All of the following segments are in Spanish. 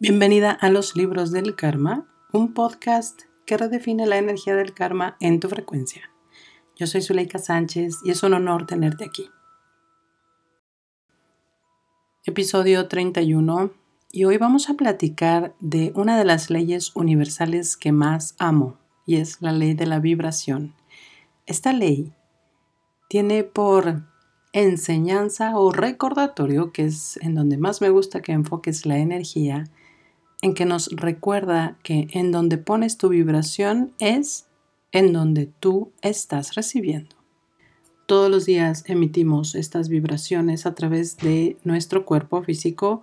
Bienvenida a los libros del karma, un podcast que redefine la energía del karma en tu frecuencia. Yo soy Zuleika Sánchez y es un honor tenerte aquí. Episodio 31 y hoy vamos a platicar de una de las leyes universales que más amo y es la ley de la vibración. Esta ley tiene por enseñanza o recordatorio, que es en donde más me gusta que enfoques la energía, en que nos recuerda que en donde pones tu vibración es en donde tú estás recibiendo. Todos los días emitimos estas vibraciones a través de nuestro cuerpo físico,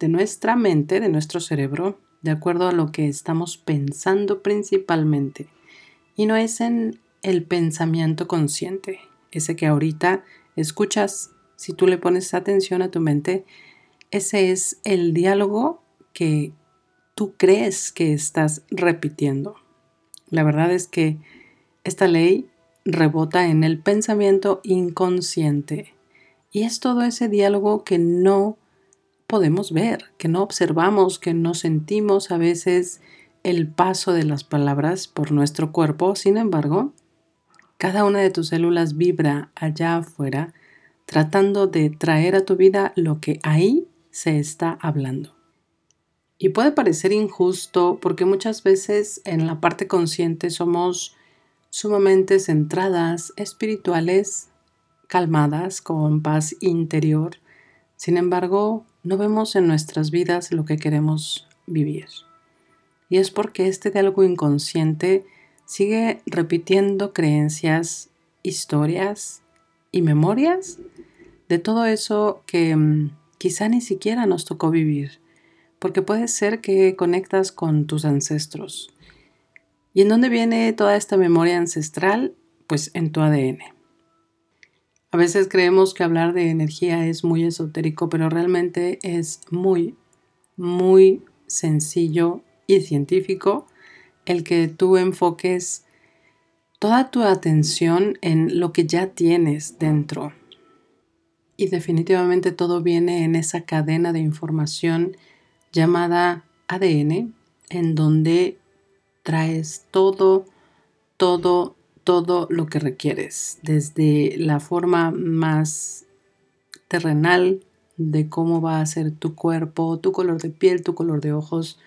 de nuestra mente, de nuestro cerebro, de acuerdo a lo que estamos pensando principalmente. Y no es en el pensamiento consciente, ese que ahorita escuchas, si tú le pones atención a tu mente, ese es el diálogo que tú crees que estás repitiendo. La verdad es que esta ley rebota en el pensamiento inconsciente y es todo ese diálogo que no podemos ver, que no observamos, que no sentimos a veces el paso de las palabras por nuestro cuerpo. Sin embargo, cada una de tus células vibra allá afuera tratando de traer a tu vida lo que ahí se está hablando. Y puede parecer injusto porque muchas veces en la parte consciente somos sumamente centradas, espirituales, calmadas, con paz interior. Sin embargo, no vemos en nuestras vidas lo que queremos vivir. Y es porque este diálogo inconsciente sigue repitiendo creencias, historias y memorias de todo eso que mm, quizá ni siquiera nos tocó vivir porque puede ser que conectas con tus ancestros. ¿Y en dónde viene toda esta memoria ancestral? Pues en tu ADN. A veces creemos que hablar de energía es muy esotérico, pero realmente es muy, muy sencillo y científico el que tú enfoques toda tu atención en lo que ya tienes dentro. Y definitivamente todo viene en esa cadena de información llamada ADN, en donde traes todo, todo, todo lo que requieres, desde la forma más terrenal de cómo va a ser tu cuerpo, tu color de piel, tu color de ojos,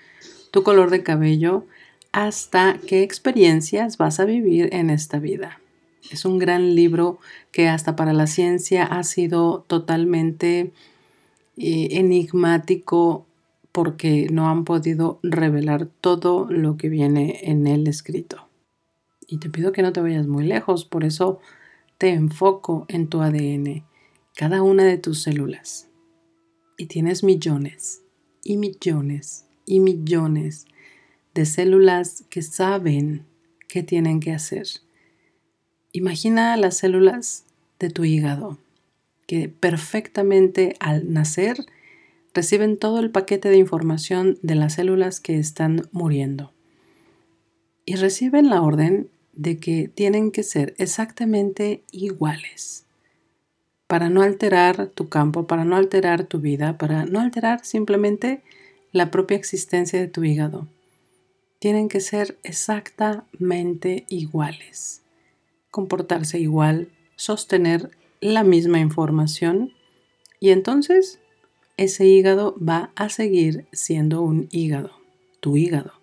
tu color de cabello, hasta qué experiencias vas a vivir en esta vida. Es un gran libro que hasta para la ciencia ha sido totalmente eh, enigmático porque no han podido revelar todo lo que viene en el escrito. Y te pido que no te vayas muy lejos, por eso te enfoco en tu ADN, cada una de tus células. Y tienes millones y millones y millones de células que saben qué tienen que hacer. Imagina las células de tu hígado, que perfectamente al nacer reciben todo el paquete de información de las células que están muriendo y reciben la orden de que tienen que ser exactamente iguales para no alterar tu campo, para no alterar tu vida, para no alterar simplemente la propia existencia de tu hígado. Tienen que ser exactamente iguales, comportarse igual, sostener la misma información y entonces ese hígado va a seguir siendo un hígado, tu hígado.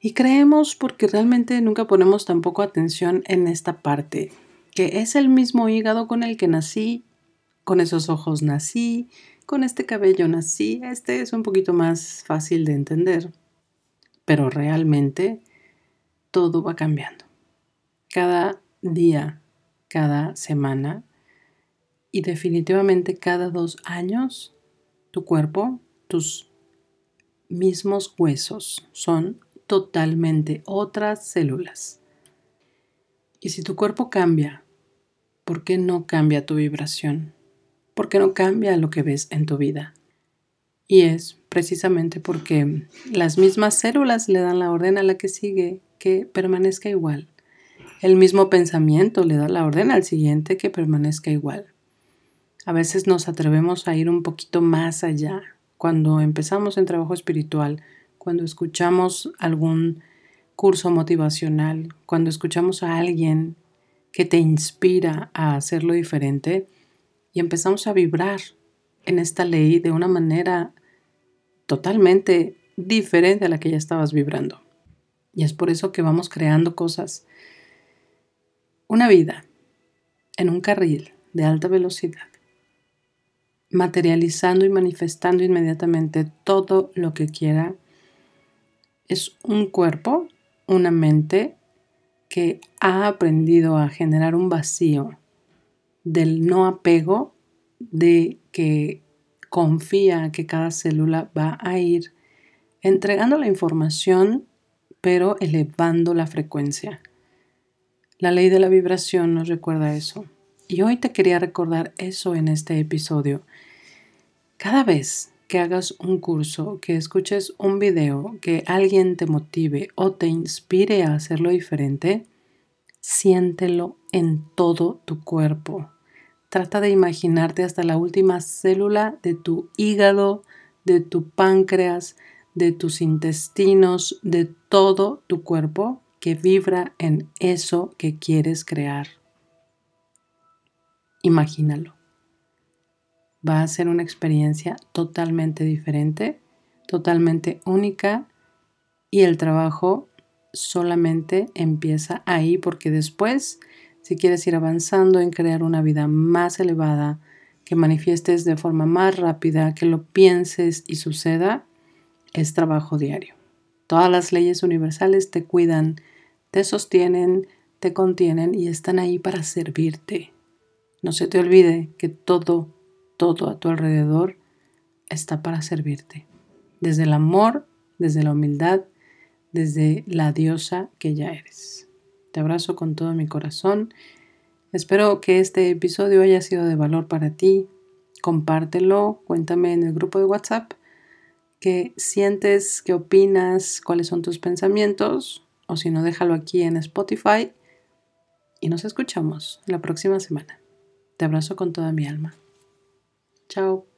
Y creemos porque realmente nunca ponemos tampoco atención en esta parte, que es el mismo hígado con el que nací, con esos ojos nací, con este cabello nací, este es un poquito más fácil de entender, pero realmente todo va cambiando. Cada día, cada semana, y definitivamente cada dos años tu cuerpo, tus mismos huesos son totalmente otras células. Y si tu cuerpo cambia, ¿por qué no cambia tu vibración? ¿Por qué no cambia lo que ves en tu vida? Y es precisamente porque las mismas células le dan la orden a la que sigue que permanezca igual. El mismo pensamiento le da la orden al siguiente que permanezca igual. A veces nos atrevemos a ir un poquito más allá cuando empezamos en trabajo espiritual, cuando escuchamos algún curso motivacional, cuando escuchamos a alguien que te inspira a hacerlo diferente y empezamos a vibrar en esta ley de una manera totalmente diferente a la que ya estabas vibrando. Y es por eso que vamos creando cosas. Una vida en un carril de alta velocidad, materializando y manifestando inmediatamente todo lo que quiera, es un cuerpo, una mente que ha aprendido a generar un vacío del no apego, de que confía que cada célula va a ir entregando la información, pero elevando la frecuencia. La ley de la vibración nos recuerda eso. Y hoy te quería recordar eso en este episodio. Cada vez que hagas un curso, que escuches un video, que alguien te motive o te inspire a hacerlo diferente, siéntelo en todo tu cuerpo. Trata de imaginarte hasta la última célula de tu hígado, de tu páncreas, de tus intestinos, de todo tu cuerpo que vibra en eso que quieres crear. Imagínalo va a ser una experiencia totalmente diferente, totalmente única y el trabajo solamente empieza ahí porque después, si quieres ir avanzando en crear una vida más elevada, que manifiestes de forma más rápida, que lo pienses y suceda, es trabajo diario. Todas las leyes universales te cuidan, te sostienen, te contienen y están ahí para servirte. No se te olvide que todo todo a tu alrededor está para servirte. Desde el amor, desde la humildad, desde la diosa que ya eres. Te abrazo con todo mi corazón. Espero que este episodio haya sido de valor para ti. Compártelo, cuéntame en el grupo de WhatsApp qué sientes, qué opinas, cuáles son tus pensamientos, o si no, déjalo aquí en Spotify y nos escuchamos la próxima semana. Te abrazo con toda mi alma. Chao.